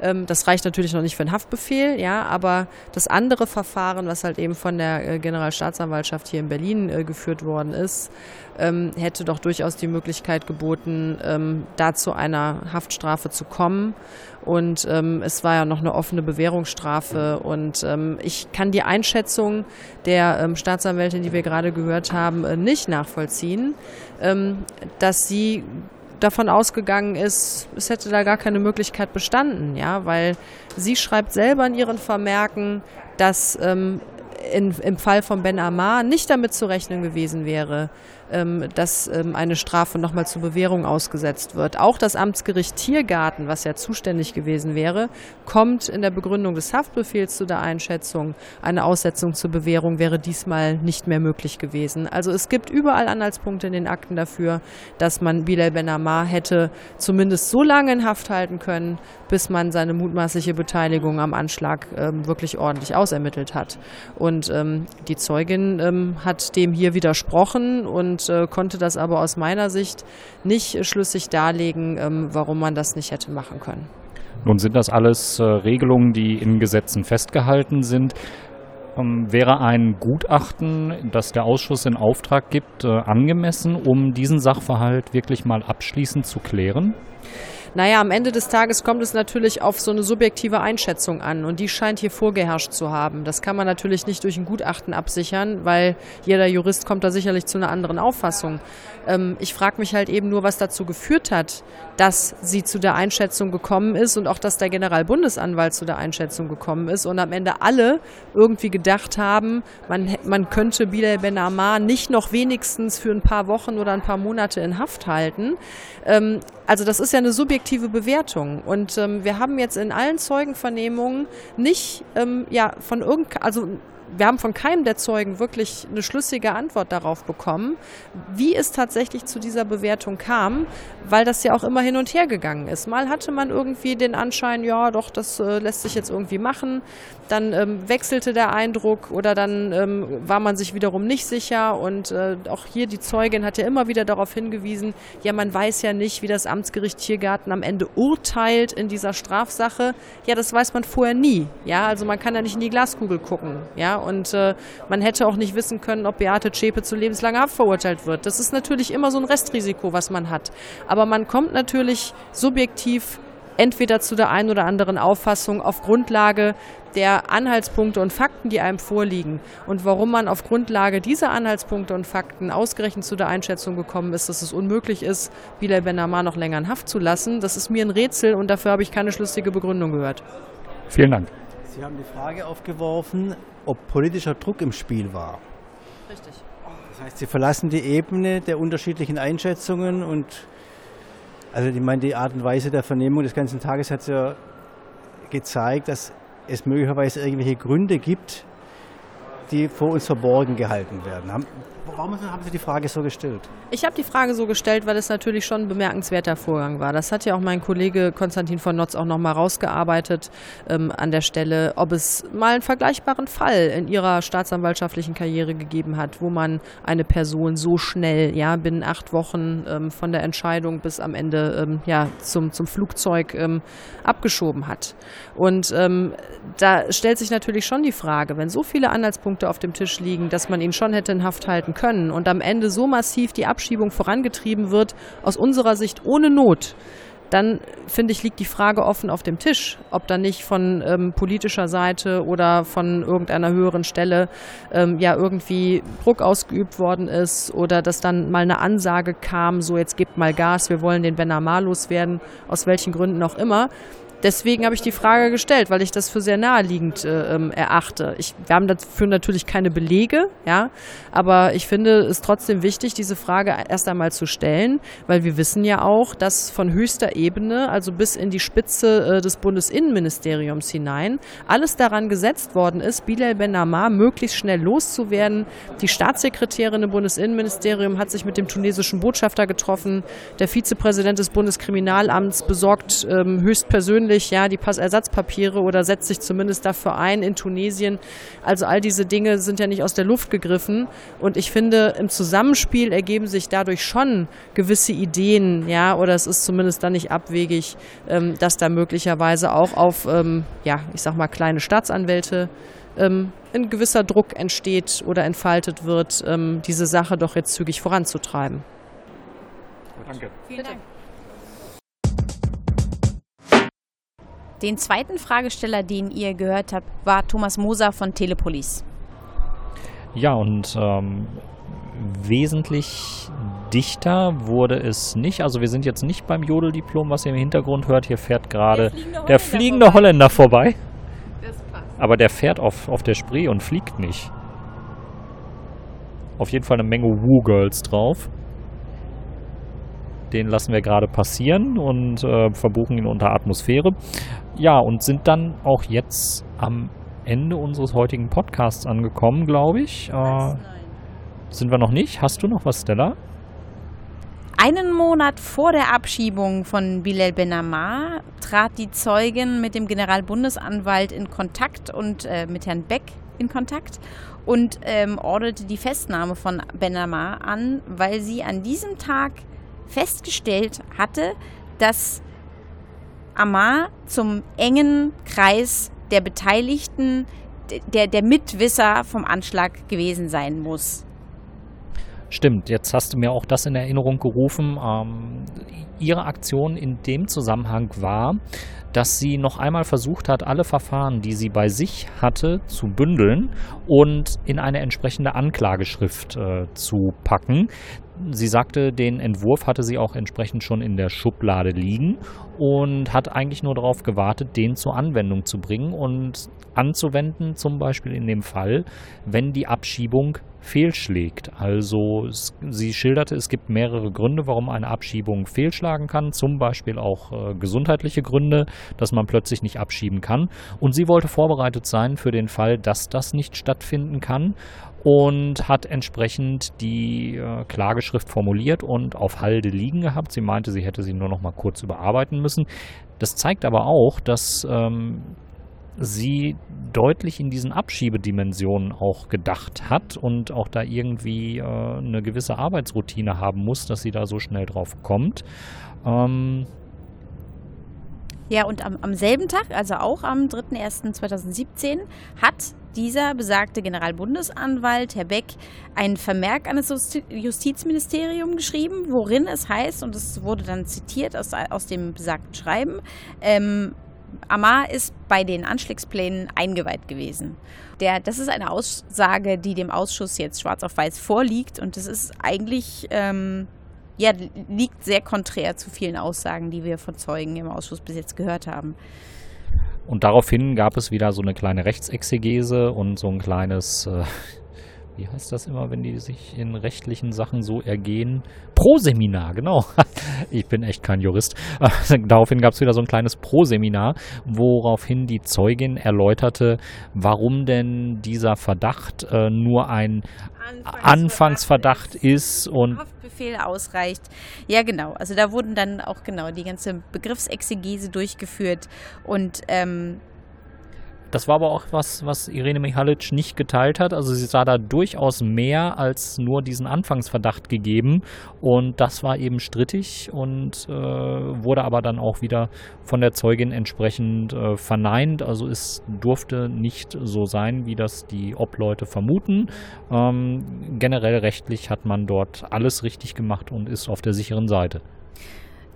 Ähm, das reicht natürlich noch nicht für einen Haftbefehl, ja, aber das andere Verfahren, was halt eben von der äh, Generalstaatsanwaltschaft hier in Berlin äh, geführt worden ist, ähm, hätte doch durchaus die Möglichkeit geboten, ähm, da zu einer Haftstrafe zu kommen. Und ähm, es war ja noch eine offene Bewährungsstrafe. Und ähm, ich kann die Einschätzung der ähm, Staatsanwältin, die wir gerade gehört haben, äh, nicht nachvollziehen, ähm, dass sie davon ausgegangen ist, es hätte da gar keine Möglichkeit bestanden, ja, weil sie schreibt selber in ihren Vermerken, dass ähm, in, im Fall von Ben Amar nicht damit zu rechnen gewesen wäre, dass ähm, eine Strafe nochmal zur Bewährung ausgesetzt wird. Auch das Amtsgericht Tiergarten, was ja zuständig gewesen wäre, kommt in der Begründung des Haftbefehls zu der Einschätzung, eine Aussetzung zur Bewährung wäre diesmal nicht mehr möglich gewesen. Also es gibt überall Anhaltspunkte in den Akten dafür, dass man Bilal Ben Amar hätte zumindest so lange in Haft halten können, bis man seine mutmaßliche Beteiligung am Anschlag ähm, wirklich ordentlich ausermittelt hat. Und ähm, die Zeugin ähm, hat dem hier widersprochen und und äh, konnte das aber aus meiner Sicht nicht schlüssig darlegen, ähm, warum man das nicht hätte machen können. Nun sind das alles äh, Regelungen, die in Gesetzen festgehalten sind. Ähm, wäre ein Gutachten, das der Ausschuss in Auftrag gibt, äh, angemessen, um diesen Sachverhalt wirklich mal abschließend zu klären? Naja, am Ende des Tages kommt es natürlich auf so eine subjektive Einschätzung an und die scheint hier vorgeherrscht zu haben. Das kann man natürlich nicht durch ein Gutachten absichern, weil jeder Jurist kommt da sicherlich zu einer anderen Auffassung. Ähm, ich frage mich halt eben nur, was dazu geführt hat, dass sie zu der Einschätzung gekommen ist und auch, dass der Generalbundesanwalt zu der Einschätzung gekommen ist und am Ende alle irgendwie gedacht haben, man, man könnte Bilal Ben Ammar nicht noch wenigstens für ein paar Wochen oder ein paar Monate in Haft halten. Ähm, also das ist ja eine subjektive Bewertung. Und ähm, wir haben jetzt in allen Zeugenvernehmungen nicht ähm, ja, von irgend, also wir haben von keinem der Zeugen wirklich eine schlüssige Antwort darauf bekommen, wie es tatsächlich zu dieser Bewertung kam, weil das ja auch immer hin und her gegangen ist. Mal hatte man irgendwie den Anschein, ja, doch, das äh, lässt sich jetzt irgendwie machen. Dann ähm, wechselte der Eindruck oder dann ähm, war man sich wiederum nicht sicher. Und äh, auch hier die Zeugin hat ja immer wieder darauf hingewiesen, ja, man weiß ja nicht, wie das Amtsgericht Tiergarten am Ende urteilt in dieser Strafsache. Ja, das weiß man vorher nie. Ja, also man kann ja nicht in die Glaskugel gucken. Ja, und äh, man hätte auch nicht wissen können, ob Beate Zschäpe zu lebenslanger Haft verurteilt wird. Das ist natürlich immer so ein Restrisiko, was man hat. Aber man kommt natürlich subjektiv entweder zu der einen oder anderen Auffassung auf Grundlage der Anhaltspunkte und Fakten, die einem vorliegen. Und warum man auf Grundlage dieser Anhaltspunkte und Fakten ausgerechnet zu der Einschätzung gekommen ist, dass es unmöglich ist, Bilal Ben Amar noch länger in Haft zu lassen, das ist mir ein Rätsel und dafür habe ich keine schlüssige Begründung gehört. Vielen Dank. Sie haben die Frage aufgeworfen, ob politischer Druck im Spiel war. Richtig. Das heißt, Sie verlassen die Ebene der unterschiedlichen Einschätzungen und also ich meine, die Art und Weise der Vernehmung des ganzen Tages hat ja gezeigt, dass es möglicherweise irgendwelche Gründe gibt, die vor uns verborgen gehalten werden. Warum haben Sie die Frage so gestellt? Ich habe die Frage so gestellt, weil es natürlich schon ein bemerkenswerter Vorgang war. Das hat ja auch mein Kollege Konstantin von Notz auch nochmal rausgearbeitet ähm, an der Stelle, ob es mal einen vergleichbaren Fall in ihrer staatsanwaltschaftlichen Karriere gegeben hat, wo man eine Person so schnell, ja, binnen acht Wochen ähm, von der Entscheidung bis am Ende ähm, ja, zum, zum Flugzeug ähm, abgeschoben hat. Und ähm, da stellt sich natürlich schon die Frage, wenn so viele Anhaltspunkte auf dem Tisch liegen, dass man ihn schon hätte in Haft halten können und am Ende so massiv die Abschiebung vorangetrieben wird, aus unserer Sicht ohne Not, dann finde ich, liegt die Frage offen auf dem Tisch, ob da nicht von ähm, politischer Seite oder von irgendeiner höheren Stelle ähm, ja irgendwie Druck ausgeübt worden ist oder dass dann mal eine Ansage kam, so jetzt gebt mal Gas, wir wollen den Benamar loswerden, aus welchen Gründen auch immer. Deswegen habe ich die Frage gestellt, weil ich das für sehr naheliegend äh, ähm, erachte. Ich, wir haben dafür natürlich keine Belege, ja, aber ich finde es trotzdem wichtig, diese Frage erst einmal zu stellen, weil wir wissen ja auch, dass von höchster Ebene, also bis in die Spitze äh, des Bundesinnenministeriums hinein, alles daran gesetzt worden ist, Bilal Ben Amar möglichst schnell loszuwerden. Die Staatssekretärin im Bundesinnenministerium hat sich mit dem tunesischen Botschafter getroffen. Der Vizepräsident des Bundeskriminalamts besorgt ähm, höchstpersönlich persönlich ja die Passersatzpapiere oder setzt sich zumindest dafür ein in Tunesien. Also all diese Dinge sind ja nicht aus der Luft gegriffen und ich finde im Zusammenspiel ergeben sich dadurch schon gewisse Ideen, ja, oder es ist zumindest dann nicht abwegig, ähm, dass da möglicherweise auch auf ähm, ja, ich sag mal kleine Staatsanwälte ähm, ein gewisser Druck entsteht oder entfaltet wird, ähm, diese Sache doch jetzt zügig voranzutreiben. Danke. Vielen Dank. Den zweiten Fragesteller, den ihr gehört habt, war Thomas Moser von Telepolis. Ja, und ähm, wesentlich dichter wurde es nicht. Also wir sind jetzt nicht beim Jodeldiplom, was ihr im Hintergrund hört. Hier fährt gerade der, fliegende Holländer vorbei. Aber der fährt auf, auf der Spree und fliegt nicht. Auf jeden Fall eine Menge Woo-Girls drauf. Den lassen wir gerade passieren und äh, verbuchen ihn unter Atmosphäre. Ja, und sind dann auch jetzt am Ende unseres heutigen Podcasts angekommen, glaube ich. Äh, sind wir noch nicht? Hast du noch was, Stella? Einen Monat vor der Abschiebung von Bilal Benamar trat die Zeugin mit dem Generalbundesanwalt in Kontakt und äh, mit Herrn Beck in Kontakt und ähm, orderte die Festnahme von Benamar an, weil sie an diesem Tag festgestellt hatte, dass Amar zum engen Kreis der Beteiligten, der, der Mitwisser vom Anschlag gewesen sein muss. Stimmt, jetzt hast du mir auch das in Erinnerung gerufen. Ähm, ihre Aktion in dem Zusammenhang war, dass sie noch einmal versucht hat, alle Verfahren, die sie bei sich hatte, zu bündeln und in eine entsprechende Anklageschrift äh, zu packen. Sie sagte, den Entwurf hatte sie auch entsprechend schon in der Schublade liegen und hat eigentlich nur darauf gewartet, den zur Anwendung zu bringen und anzuwenden, zum Beispiel in dem Fall, wenn die Abschiebung fehlschlägt. Also sie schilderte, es gibt mehrere Gründe, warum eine Abschiebung fehlschlagen kann, zum Beispiel auch äh, gesundheitliche Gründe, dass man plötzlich nicht abschieben kann. Und sie wollte vorbereitet sein für den Fall, dass das nicht stattfinden kann und hat entsprechend die äh, Klageschrift formuliert und auf Halde liegen gehabt. Sie meinte, sie hätte sie nur noch mal kurz überarbeiten müssen. Das zeigt aber auch, dass ähm, sie deutlich in diesen Abschiebedimensionen auch gedacht hat und auch da irgendwie äh, eine gewisse Arbeitsroutine haben muss, dass sie da so schnell drauf kommt. Ähm, ja, und am, am selben Tag, also auch am 3.1.2017, hat dieser besagte Generalbundesanwalt, Herr Beck, einen Vermerk an das Justizministerium geschrieben, worin es heißt, und es wurde dann zitiert aus, aus dem besagten Schreiben, ähm, Amar ist bei den Anschlagsplänen eingeweiht gewesen. Der, das ist eine Aussage, die dem Ausschuss jetzt schwarz auf weiß vorliegt und das ist eigentlich, ähm, ja, liegt sehr konträr zu vielen Aussagen, die wir von Zeugen im Ausschuss bis jetzt gehört haben. Und daraufhin gab es wieder so eine kleine Rechtsexegese und so ein kleines, äh, wie heißt das immer, wenn die sich in rechtlichen Sachen so ergehen? Pro-Seminar, genau. Ich bin echt kein Jurist. Daraufhin gab es wieder so ein kleines Pro-Seminar, woraufhin die Zeugin erläuterte, warum denn dieser Verdacht äh, nur ein Anfangsverdacht, Anfangsverdacht ist und Haftbefehl ausreicht. Ja, genau. Also da wurden dann auch genau die ganze Begriffsexegese durchgeführt und ähm, das war aber auch was, was Irene Michalic nicht geteilt hat. Also sie sah da durchaus mehr als nur diesen Anfangsverdacht gegeben. Und das war eben strittig und äh, wurde aber dann auch wieder von der Zeugin entsprechend äh, verneint. Also es durfte nicht so sein, wie das die Obleute vermuten. Ähm, generell rechtlich hat man dort alles richtig gemacht und ist auf der sicheren Seite.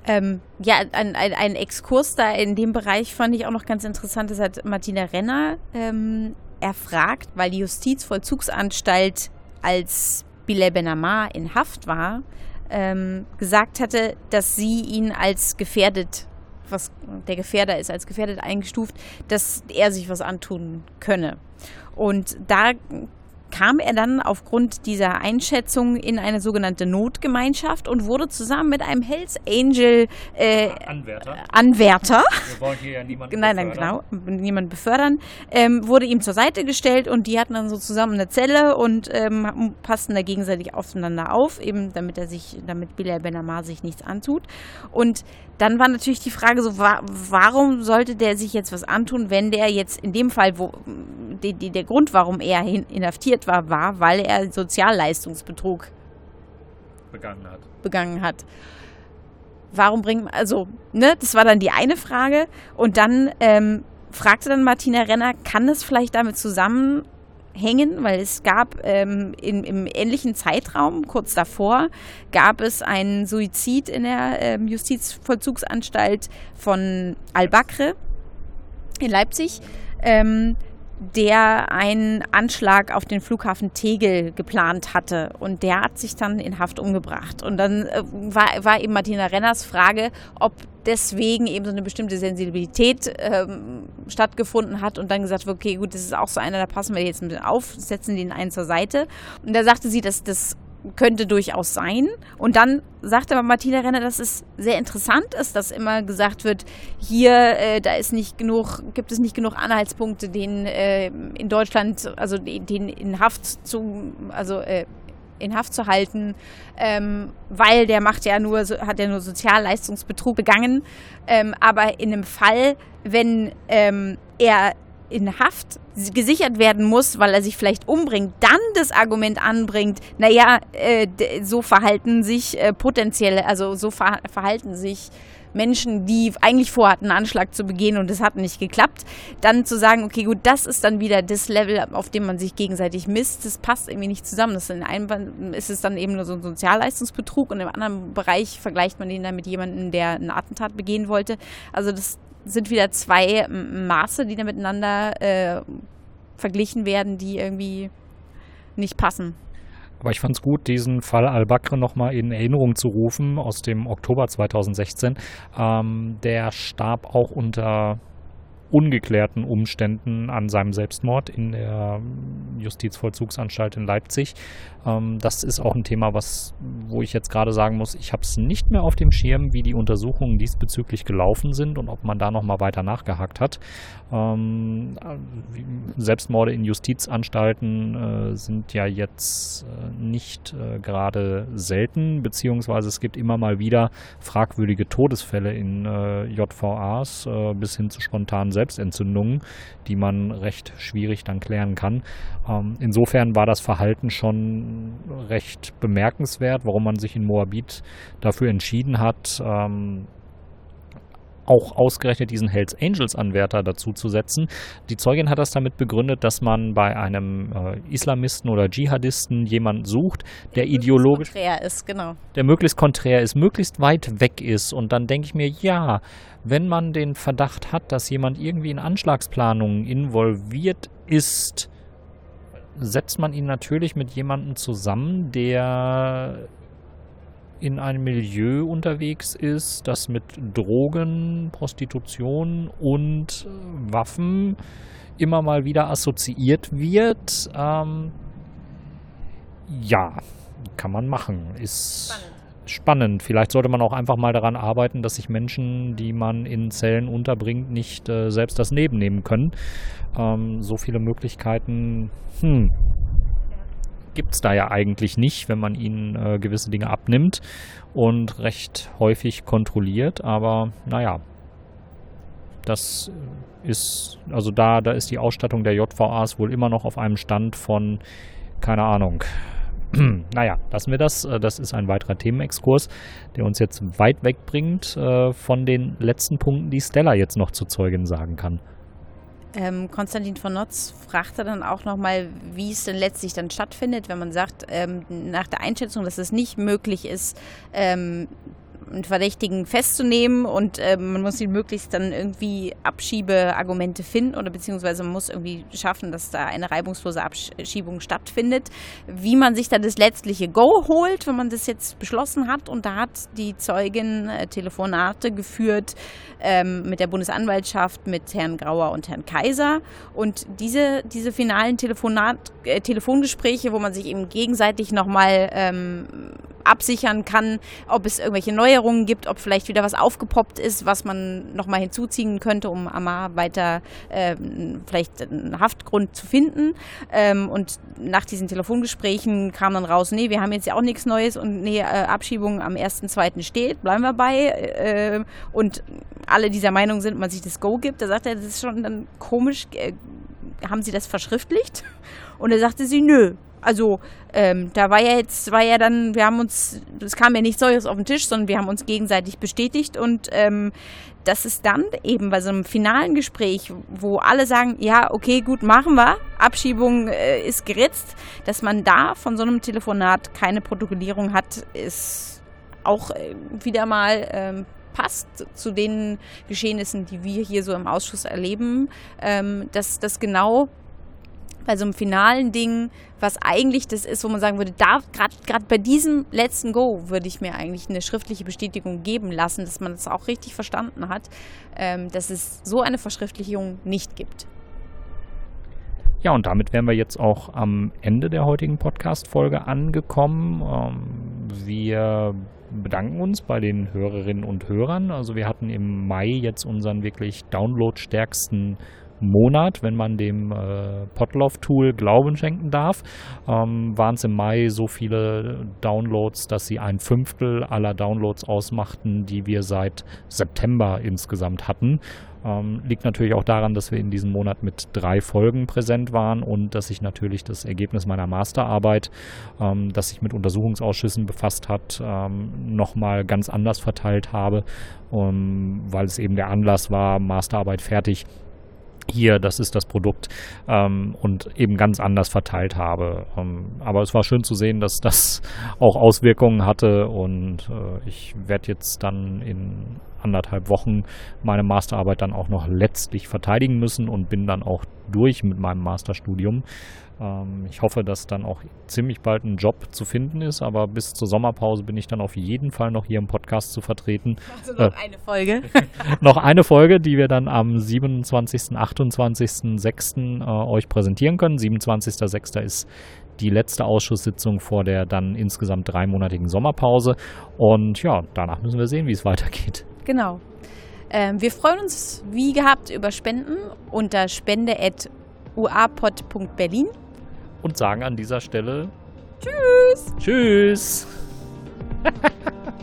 Ähm, ja, ein, ein, ein, Exkurs da in dem Bereich fand ich auch noch ganz interessant. Das hat Martina Renner ähm, erfragt, weil die Justizvollzugsanstalt, als Bilal Benamar in Haft war, ähm, gesagt hatte, dass sie ihn als gefährdet, was der Gefährder ist, als gefährdet eingestuft, dass er sich was antun könne. Und da kam er dann aufgrund dieser Einschätzung in eine sogenannte Notgemeinschaft und wurde zusammen mit einem Hells Angel äh, Anwärter. Anwärter. Wir wollen hier ja niemanden Nein, nein, genau, niemanden befördern, ähm, wurde ihm zur Seite gestellt und die hatten dann so zusammen eine Zelle und ähm, passten da gegenseitig aufeinander auf, eben damit er sich, damit Bilal Ben Amar sich nichts antut. Und dann war natürlich die Frage so, wa warum sollte der sich jetzt was antun, wenn der jetzt in dem Fall, wo die, die, der Grund, warum er inhaftiert war, war, weil er Sozialleistungsbetrug begangen hat. Begangen hat. Warum bringt also, ne, das war dann die eine Frage. Und dann ähm, fragte dann Martina Renner, kann das vielleicht damit zusammen hängen, weil es gab ähm, in, im ähnlichen Zeitraum, kurz davor, gab es einen Suizid in der ähm, Justizvollzugsanstalt von Al-Bakr in Leipzig. Ähm, der einen Anschlag auf den Flughafen Tegel geplant hatte. Und der hat sich dann in Haft umgebracht. Und dann äh, war, war eben Martina Renners Frage, ob deswegen eben so eine bestimmte Sensibilität ähm, stattgefunden hat und dann gesagt wird, okay, gut, das ist auch so einer, da passen wir jetzt ein bisschen auf, setzen den einen zur Seite. Und da sagte sie, dass das könnte durchaus sein. Und dann sagte aber Martina Renner, dass es sehr interessant ist, dass immer gesagt wird, hier, äh, da ist nicht genug, gibt es nicht genug Anhaltspunkte, den äh, in Deutschland, also den in Haft zu, also äh, in Haft zu halten, ähm, weil der macht ja nur, hat ja nur Sozialleistungsbetrug begangen. Ähm, aber in einem Fall, wenn ähm, er in Haft gesichert werden muss, weil er sich vielleicht umbringt, dann das Argument anbringt, naja, äh, so verhalten sich äh, potenzielle, also so ver verhalten sich Menschen, die eigentlich vorhatten, einen Anschlag zu begehen und es hat nicht geklappt, dann zu sagen, okay, gut, das ist dann wieder das Level, auf dem man sich gegenseitig misst, das passt irgendwie nicht zusammen. Das in einem ist es dann eben nur so ein Sozialleistungsbetrug und im anderen Bereich vergleicht man ihn dann mit jemandem, der ein Attentat begehen wollte. Also das, sind wieder zwei Maße, die da miteinander äh, verglichen werden, die irgendwie nicht passen. Aber ich fand es gut, diesen Fall Al-Bakr nochmal in Erinnerung zu rufen aus dem Oktober 2016. Ähm, der starb auch unter ungeklärten Umständen an seinem Selbstmord in der Justizvollzugsanstalt in Leipzig. Ähm, das ist auch ein Thema, was, wo ich jetzt gerade sagen muss, ich habe es nicht mehr auf dem Schirm, wie die Untersuchungen diesbezüglich gelaufen sind und ob man da nochmal weiter nachgehakt hat. Ähm, Selbstmorde in Justizanstalten äh, sind ja jetzt äh, nicht äh, gerade selten, beziehungsweise es gibt immer mal wieder fragwürdige Todesfälle in äh, JVAs äh, bis hin zu spontanen Selbstmorden. Selbstentzündungen, die man recht schwierig dann klären kann. Ähm, insofern war das Verhalten schon recht bemerkenswert, warum man sich in Moabit dafür entschieden hat, ähm, auch ausgerechnet diesen Hells Angels Anwärter dazu zu setzen. Die Zeugin hat das damit begründet, dass man bei einem äh, Islamisten oder Dschihadisten jemanden sucht, der, der ideologisch konträr ist, genau. Der möglichst konträr ist, möglichst weit weg ist und dann denke ich mir, ja, wenn man den Verdacht hat, dass jemand irgendwie in Anschlagsplanungen involviert ist, setzt man ihn natürlich mit jemandem zusammen, der in einem Milieu unterwegs ist, das mit Drogen, Prostitution und äh, Waffen immer mal wieder assoziiert wird. Ähm, ja, kann man machen. Ist spannend. spannend. Vielleicht sollte man auch einfach mal daran arbeiten, dass sich Menschen, die man in Zellen unterbringt, nicht äh, selbst das Leben nehmen können. Ähm, so viele Möglichkeiten, hm, gibt es da ja eigentlich nicht, wenn man ihnen äh, gewisse Dinge abnimmt und recht häufig kontrolliert. Aber naja, das ist, also da, da ist die Ausstattung der JVAs wohl immer noch auf einem Stand von, keine Ahnung. naja, lassen wir das. Äh, das ist ein weiterer Themenexkurs, der uns jetzt weit wegbringt äh, von den letzten Punkten, die Stella jetzt noch zu Zeugin sagen kann. Ähm, Konstantin von Notz fragte dann auch nochmal, wie es denn letztlich dann stattfindet, wenn man sagt, ähm, nach der Einschätzung, dass es nicht möglich ist, ähm, einen Verdächtigen festzunehmen und äh, man muss ihn möglichst dann irgendwie Abschiebeargumente finden oder beziehungsweise man muss irgendwie schaffen, dass da eine reibungslose Abschiebung stattfindet. Wie man sich dann das letztliche Go holt, wenn man das jetzt beschlossen hat und da hat die Zeugin äh, Telefonate geführt ähm, mit der Bundesanwaltschaft, mit Herrn Grauer und Herrn Kaiser und diese, diese finalen Telefonat, äh, Telefongespräche, wo man sich eben gegenseitig nochmal ähm, absichern kann, ob es irgendwelche Neuerungen gibt, ob vielleicht wieder was aufgepoppt ist, was man nochmal hinzuziehen könnte, um Amar weiter äh, vielleicht einen Haftgrund zu finden. Ähm, und nach diesen Telefongesprächen kam dann raus, nee, wir haben jetzt ja auch nichts Neues und nee, äh, Abschiebung am 1.2. steht, bleiben wir bei. Äh, und alle dieser Meinung sind, man sich das Go gibt. Da sagt er, das ist schon dann komisch, äh, haben Sie das verschriftlicht? Und er sagte sie, nö, also ähm, da war ja jetzt, war ja dann, wir haben uns, es kam ja nichts Neues auf den Tisch, sondern wir haben uns gegenseitig bestätigt und ähm, das ist dann eben bei so einem finalen Gespräch, wo alle sagen, ja, okay, gut, machen wir, Abschiebung äh, ist geritzt, dass man da von so einem Telefonat keine Protokollierung hat, ist auch äh, wieder mal ähm, passt zu den Geschehnissen, die wir hier so im Ausschuss erleben, ähm, dass das genau bei so einem finalen Ding, was eigentlich das ist, wo man sagen würde, da gerade bei diesem letzten Go würde ich mir eigentlich eine schriftliche Bestätigung geben lassen, dass man das auch richtig verstanden hat, ähm, dass es so eine Verschriftlichung nicht gibt. Ja, und damit wären wir jetzt auch am Ende der heutigen Podcast-Folge angekommen. Ähm, wir bedanken uns bei den Hörerinnen und Hörern. Also wir hatten im Mai jetzt unseren wirklich downloadstärksten Monat, wenn man dem äh, Podlove-Tool Glauben schenken darf, ähm, waren es im Mai so viele Downloads, dass sie ein Fünftel aller Downloads ausmachten, die wir seit September insgesamt hatten. Ähm, liegt natürlich auch daran, dass wir in diesem Monat mit drei Folgen präsent waren und dass ich natürlich das Ergebnis meiner Masterarbeit, ähm, das sich mit Untersuchungsausschüssen befasst hat, ähm, nochmal ganz anders verteilt habe, um, weil es eben der Anlass war, Masterarbeit fertig hier, das ist das Produkt ähm, und eben ganz anders verteilt habe. Ähm, aber es war schön zu sehen, dass das auch Auswirkungen hatte und äh, ich werde jetzt dann in anderthalb Wochen meine Masterarbeit dann auch noch letztlich verteidigen müssen und bin dann auch durch mit meinem Masterstudium. Ähm, ich hoffe, dass dann auch ziemlich bald ein Job zu finden ist, aber bis zur Sommerpause bin ich dann auf jeden Fall noch hier im Podcast zu vertreten. Also noch äh, eine Folge. noch eine Folge, die wir dann am 27., 28., 6. Äh, euch präsentieren können. 27.06. ist die letzte Ausschusssitzung vor der dann insgesamt dreimonatigen Sommerpause. Und ja, danach müssen wir sehen, wie es weitergeht. Genau. Ähm, wir freuen uns wie gehabt über Spenden unter spende.uapod.berlin und sagen an dieser Stelle Tschüss. Tschüss.